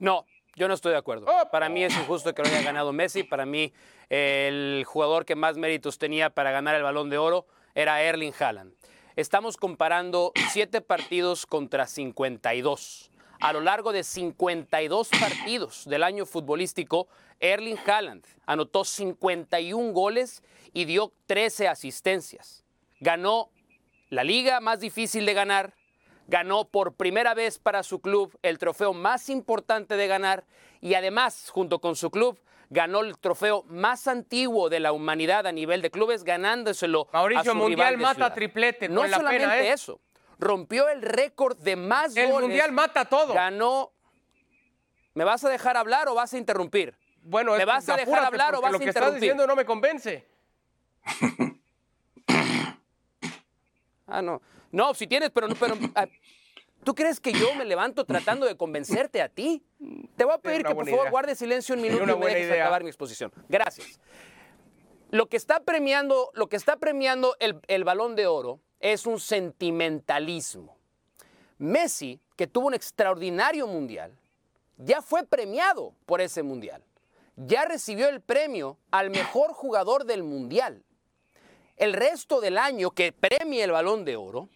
No, yo no estoy de acuerdo. ¡Oh! Para mí es injusto que lo haya ganado Messi. Para mí el jugador que más méritos tenía para ganar el balón de oro era Erling Haaland. Estamos comparando siete partidos contra 52. A lo largo de 52 partidos del año futbolístico, Erling Haaland anotó 51 goles y dio 13 asistencias. Ganó la liga más difícil de ganar, ganó por primera vez para su club el trofeo más importante de ganar y además, junto con su club, ganó el trofeo más antiguo de la humanidad a nivel de clubes, ganándoselo Mauricio, a su Mundial rival de mata ciudad. triplete, No con la solamente pena, ¿eh? eso, rompió el récord de más El goles. Mundial mata todo. Ganó. ¿Me vas a dejar hablar o vas a interrumpir? Bueno, ¿Me vas a dejar hablar o vas lo a que estás interrumpir? diciendo no me convence. Ah, no. No, si tienes, pero, pero ah, ¿tú crees que yo me levanto tratando de convencerte a ti? Te voy a pedir que por favor idea. guardes silencio un minuto y me dejes idea. acabar mi exposición. Gracias. Lo que está premiando, lo que está premiando el, el balón de oro es un sentimentalismo. Messi, que tuvo un extraordinario mundial, ya fue premiado por ese mundial. Ya recibió el premio al mejor jugador del mundial. El resto del año que premie el balón de oro,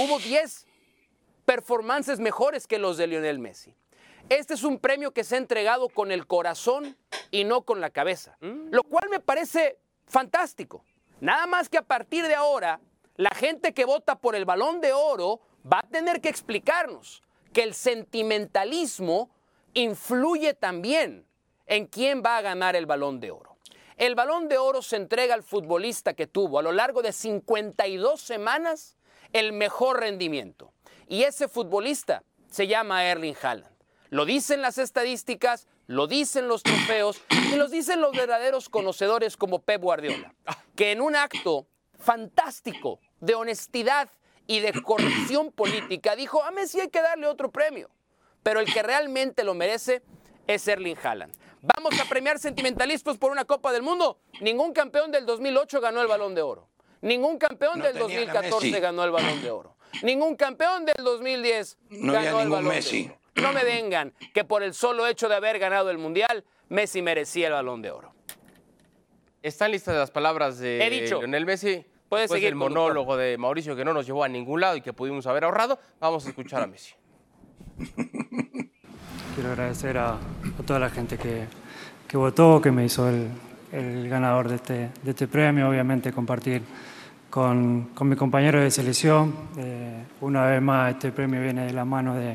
hubo 10 performances mejores que los de Lionel Messi. Este es un premio que se ha entregado con el corazón y no con la cabeza, lo cual me parece fantástico. Nada más que a partir de ahora, la gente que vota por el balón de oro va a tener que explicarnos que el sentimentalismo influye también en quién va a ganar el balón de oro. El balón de oro se entrega al futbolista que tuvo a lo largo de 52 semanas el mejor rendimiento. Y ese futbolista se llama Erling Haaland. Lo dicen las estadísticas, lo dicen los trofeos y los dicen los verdaderos conocedores como Pep Guardiola, que en un acto fantástico de honestidad y de corrupción política dijo, a Messi hay que darle otro premio, pero el que realmente lo merece es Erling Haaland. Vamos a premiar sentimentalistas por una Copa del Mundo. Ningún campeón del 2008 ganó el Balón de Oro. Ningún campeón No del tenían a 2014 Messi. ganó el Balón de Oro. Ningún campeón del 2010 No ganó había el Balón Messi. de Oro. No me vengan que por el solo hecho de haber ganado el Mundial, Messi merecía el Balón de Oro. Están listas las palabras de He dicho. Lionel Messi. Puedes Después seguir, conductor. monólogo de Mauricio que no nos llevó a ningún lado y que pudimos haber ahorrado. Vamos a escuchar a Messi. Quiero agradecer a, a toda la gente que, que votó, que me hizo el, el ganador de este, de este premio. Obviamente compartir con, con mi compañero de selección. Eh, una vez más, este premio viene de la mano de,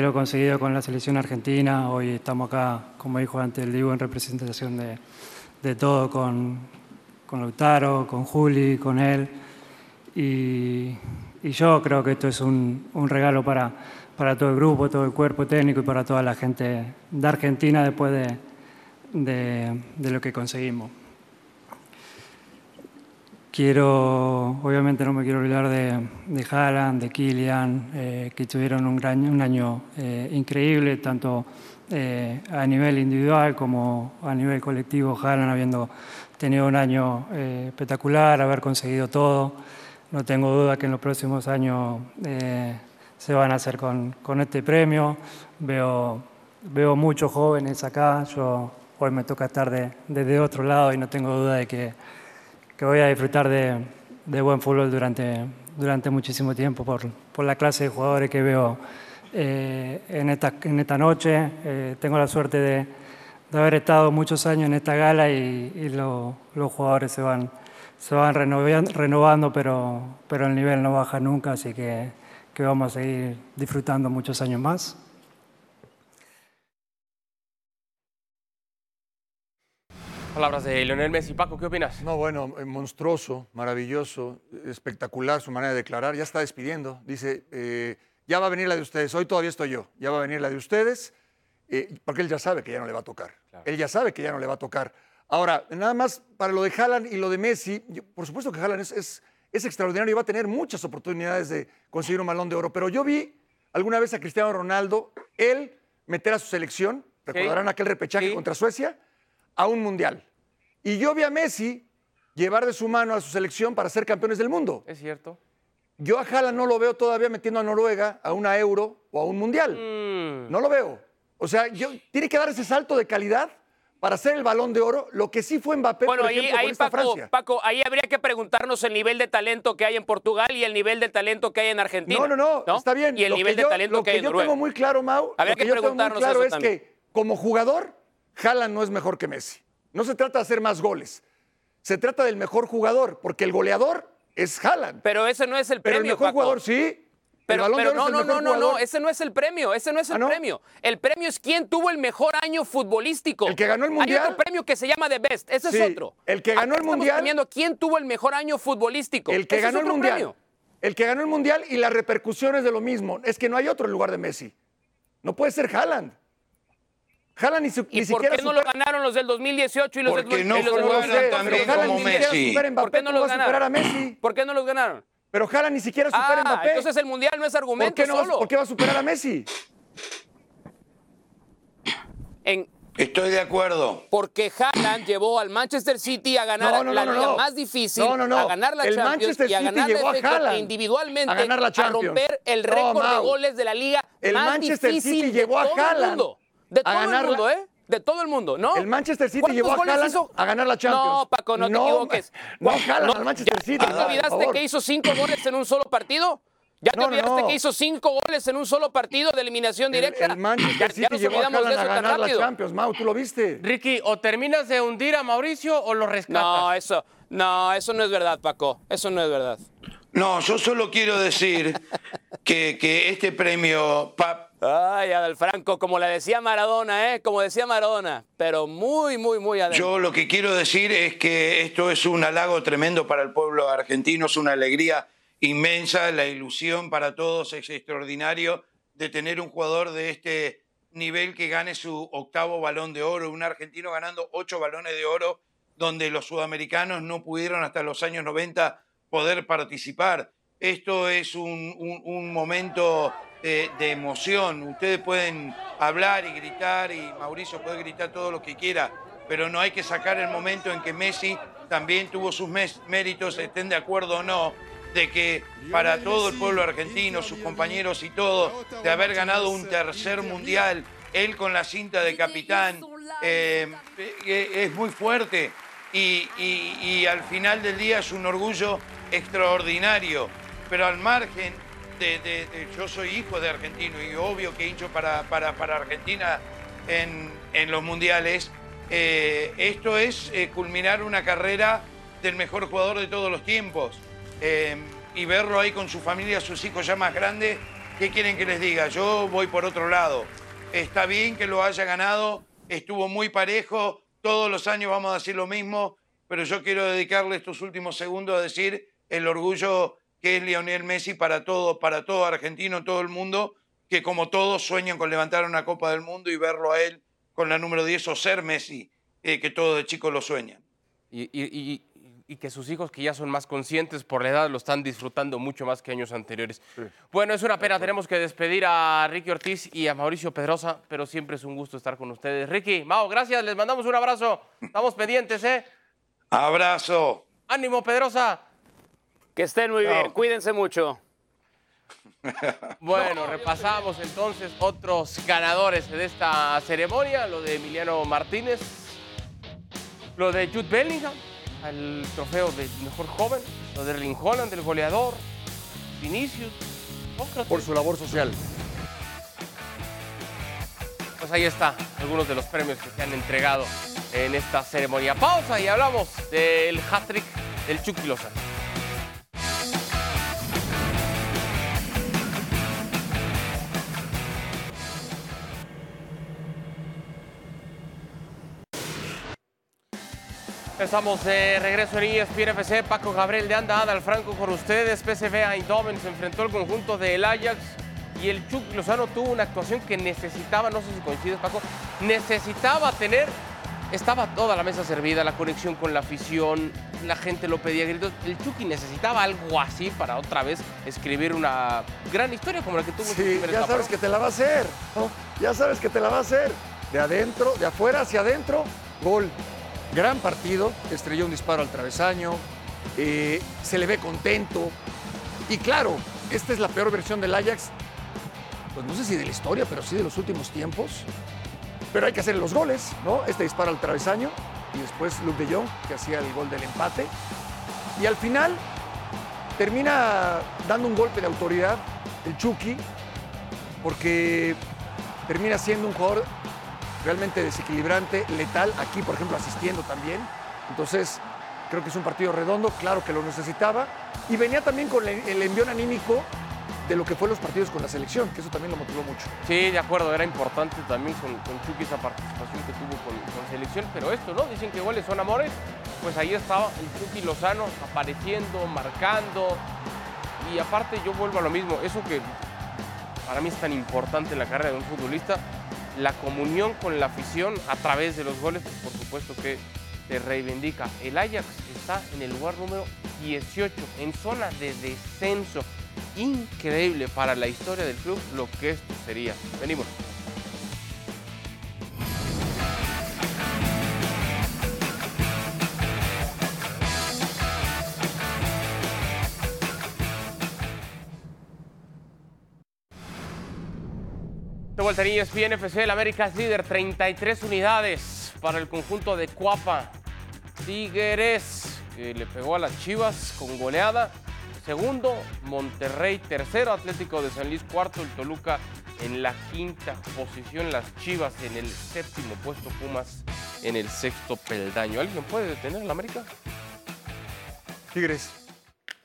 lo conseguido con la selección argentina. Hoy estamos acá, como dijo antes el Diego, en representación de, todo, con, con Lautaro, con Juli, con él. Y, yo creo que esto es un, un regalo para, para todo el grupo, todo el cuerpo técnico y para toda la gente de Argentina después de, de, de lo que conseguimos. Quiero, obviamente no me quiero olvidar de, de Haaland, de Kylian, eh, que tuvieron un, gran, un año eh, increíble, tanto eh, a nivel individual como a nivel colectivo. Haaland habiendo tenido un año eh, espectacular, haber conseguido todo. No tengo duda que en los próximos años eh, se van a hacer con, con este premio. Veo, veo muchos jóvenes acá. Yo hoy me toca estar de- desde otro lado y no tengo duda de que, que voy a disfrutar de, de buen fútbol durante, durante muchísimo tiempo por, por la clase de jugadores que veo eh, en, esta, en esta noche. Eh, tengo la suerte de, de haber estado muchos años en esta gala y, y lo- los jugadores se van, se van renovian- renovando, pero, pero el nivel no baja nunca, así que, que vamos a seguir disfrutando muchos años más. Palabras de Lionel Messi. Paco, ¿qué opinas? No, bueno, eh, monstruoso, maravilloso, espectacular su manera de declarar. Ya está despidiendo. Dice, eh, ya va a venir la de ustedes. Hoy todavía estoy yo. Ya va a venir la de ustedes. eh, porque él ya sabe que ya no le va a tocar. Él ya sabe que ya no le va a tocar. Ahora, nada más para lo de Haaland y lo de Messi, yo- por supuesto que Haaland es, es, es extraordinario y va a tener muchas oportunidades de conseguir un balón de oro. Pero yo vi alguna vez a Cristiano Ronaldo, él meter a su selección, recordarán aquel repechaje Sí. contra Suecia, a un mundial. Y yo vi a Messi llevar de su mano a su selección para ser campeones del mundo. Es cierto. Yo a Haaland no lo veo todavía metiendo a Noruega a una euro o a un mundial. Mm. No lo veo. O sea, yo, tiene que dar ese salto de calidad para hacer el balón de oro, lo que sí fue Mbappé, Bueno, por ahí, ejemplo, ahí esta Paco, Francia. Paco, ahí habría que preguntarnos el nivel de talento que hay en Portugal y el nivel de talento que hay en Argentina. No, no, no, está bien. Y el Lo que nivel de yo- talento Lo que hay en yo Noruega. tengo muy claro, Mau, Habría lo que, que yo tengo muy preguntarnos claro es también. que como jugador, Haaland no es mejor que Messi. No se trata de hacer más goles. Se trata del mejor jugador, porque el goleador es Haaland. Pero ese no es el Pero premio, el mejor Paco. jugador sí. Pero, pero no, no, no, no, no, ese no es el premio, ese no es el ¿Ah, no? premio. El premio es quién tuvo el mejor año futbolístico. El que ganó el Hay Mundial. otro premio que se llama The Best, ese Sí, es otro. el que ganó Acá el estamos Mundial- premiando quién tuvo el mejor año futbolístico. El que Ese ganó el mundial. premio. El que ganó el mundial y las repercusiones de lo mismo. Es que no hay otro en lugar de Messi. No puede ser Haaland. Haaland ni, su- ¿Y ni por siquiera qué no lo ganaron los del 2018 y los Porque del no y los del No también como ni siquiera Messi. supera a Mbappé, ¿Por qué no ¿cómo los va a superar a ganaron? Messi? ¿Por qué no los ganaron? Pero Haaland ni siquiera supera a Ah, Mbappé. entonces el mundial no es ¿Por argumento qué, no va, solo. ¿Por qué va a superar a Messi? En- Estoy de acuerdo. porque Haaland llevó al Manchester City a ganar No, no, la no, liga no. más difícil, No, no, no. a ganar la El Champions Manchester y a City ganar a Cup Haaland e individualmente a ganar la Champions. romper el No, récord de goles de la liga El más Manchester difícil City de llevó a todo el Haaland mundo. De a todo el ganar la- mundo, ¿eh? De todo el mundo, ¿no? El Manchester City ¿Cuántos llevó a goles Haaland hizo? a ganar la Champions. No, Paco, no te No, equivoques. no, ¿Cuál- Haaland al Manchester ¿ya- City, ¿Ya te olvidaste que hizo cinco goles en un solo partido? ¿Ya te No, no, olvidaste no. que hizo cinco goles en un solo partido de eliminación El, directa? el Manchester Ya- ya City nos llevó a olvidamos de Haaland a eso tan ganar la rápido. Champions. Mau, ¿tú lo viste? Ricky, o terminas de hundir a Mauricio o lo rescatas. No, eso, no, eso no es verdad, Paco. Eso no es verdad. No, yo solo quiero decir que, que este premio, pa- Ay, Adalfranco, como le decía Maradona, ¿eh? Como decía Maradona, pero muy, muy, muy adentro. Yo lo que quiero decir es que esto es un halago tremendo para el pueblo argentino, es una alegría inmensa, la ilusión para todos es extraordinario de tener un jugador de este nivel que gane su octavo balón de oro, un argentino ganando ocho balones de oro, donde los sudamericanos no pudieron hasta los años 90 poder participar. Esto es un, un- un momento de emoción. Ustedes pueden hablar y gritar y Mauricio puede gritar todo lo que quiera, pero no hay que sacar el momento en que Messi también tuvo sus méritos, estén de acuerdo o no, de que para todo el pueblo argentino, sus compañeros y todo, de haber ganado un tercer mundial, él con la cinta de capitán, eh, eh, es muy fuerte y, y- y al final del día es un orgullo extraordinario. Pero al margen de, yo soy hijo de argentino y obvio que hincho para, para, para Argentina en, en los mundiales, eh, esto es eh, culminar una carrera del mejor jugador de todos los tiempos. Eh, y verlo ahí con su familia, sus hijos ya más grandes, ¿qué quieren que les diga? Yo voy por otro lado. Está bien que lo haya ganado, estuvo muy parejo, todos los años vamos a decir lo mismo, pero yo quiero dedicarle estos últimos segundos a decir el orgullo que es Lionel Messi para todo, para todo argentino, todo el mundo, que como todos sueñan con levantar una Copa del Mundo y verlo a él con la número 10 o ser Messi, eh, que todos de chicos lo sueñan. Y, y- y- y que sus hijos, que ya son más conscientes por la edad, lo están disfrutando mucho más que años anteriores. Bueno, es una pena, tenemos que despedir a Ricky Ortiz y a Mauricio Pedrosa, pero siempre es un gusto estar con ustedes. Ricky, Mao, gracias, les mandamos un abrazo. Estamos pendientes, ¿eh? Abrazo. Ánimo, Pedrosa. Que estén muy bien, cuídense mucho. Bueno, repasamos entonces otros ganadores de esta ceremonia, lo de Emiliano Martínez, lo de Jude Bellingham, el trofeo de mejor joven, lo de Erling Holland, el goleador, Vinicius, Sócrates. Por su labor social. Pues ahí está, algunos de los premios que se han entregado en esta ceremonia. Pausa y hablamos del hat-trick del Chucky Lozano. Estamos de regreso en ESPN FC. Paco Gabriel de Anda, Adal Franco con ustedes. PSV Eindhoven se enfrentó al conjunto del Ajax y el Chuck Lozano tuvo una actuación que necesitaba, no sé si coincides Paco, necesitaba tener, estaba toda la mesa servida, la conexión con la afición, la gente lo pedía a gritos. El Chucky necesitaba algo así para otra vez escribir una gran historia como la que tuvo Sí, ya sabes que te la va a hacer. ¿no? Ya sabes que te la va a hacer. De adentro, de afuera hacia adentro, gol. Gran partido, estrelló un disparo al travesaño, eh, se le ve contento. Y claro, esta es la peor versión del Ajax, pues no sé si de la historia, pero sí de los últimos tiempos. pero hay que hacer los goles, ¿no? Este dispara al travesaño y después Luke de Jong, que hacía el gol del empate. Y al final termina dando un golpe de autoridad el Chucky, porque termina siendo un jugador realmente desequilibrante, letal, aquí por ejemplo asistiendo también. Entonces, creo que es un partido redondo, claro que lo necesitaba. Y venía también con el envión anímico de lo que fue los partidos con la selección, que eso también lo motivó mucho. Sí, de acuerdo, era importante también con, Chucky esa participación que tuvo con, con, selección, pero esto, ¿no? Dicen que goles son amores, pues ahí estaba el Chucky Lozano apareciendo, marcando, y aparte yo vuelvo a lo mismo, eso que para mí es tan importante en la carrera de un futbolista, la comunión con la afición a través de los goles, pues por supuesto que te reivindica. El Ajax está en el lugar número 18, en zona de descenso increíble para la historia del club lo que esto sería. Venimos. De vuelta en ESPN FC, el América es líder, 33 unidades para el conjunto de Cuapa. Tigres, que le pegó a las Chivas con goleada. Segundo, Monterrey. Tercero, Atlético de San Luis. Cuarto, el Toluca en la quinta posición. Las Chivas en el séptimo puesto. Pumas en el sexto peldaño. ¿Alguien puede detener al América? Tigres.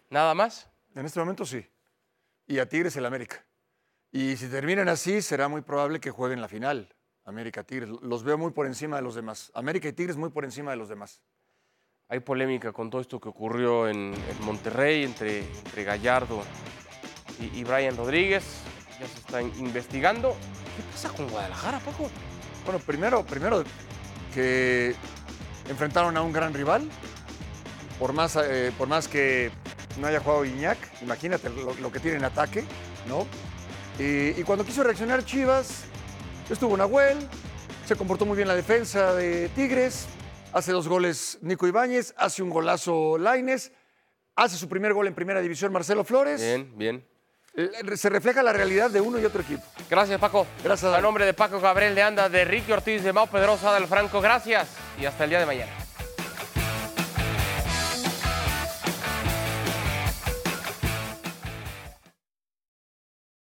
¿Nada más? En este momento sí. Y a Tigres el América. Y si terminan así, será muy probable que jueguen la final. América Tigres. Los veo muy por encima de los demás. América y Tigres muy por encima de los demás. Hay polémica con todo esto que ocurrió en, en Monterrey entre, entre Gallardo y, y, Brian Rodríguez. Ya se está investigando. ¿Qué pasa con Guadalajara, Paco? Bueno, primero, primero que enfrentaron a un gran rival. Por más, eh, por más que no haya jugado Iñak, imagínate lo, lo que tiene en ataque, ¿no? Y, y, cuando quiso reaccionar Chivas, estuvo Nahuel, se comportó muy bien la defensa de Tigres, hace dos goles Nico Ibáñez, hace un golazo Laines, hace su primer gol en primera división Marcelo Flores. Bien, bien. Se refleja la realidad de uno y otro equipo. Gracias, Paco. Gracias. A nombre de Paco Gabriel de Anda, de Ricky Ortiz, de Mau Pedrosa, del Franco, gracias y hasta el día de mañana.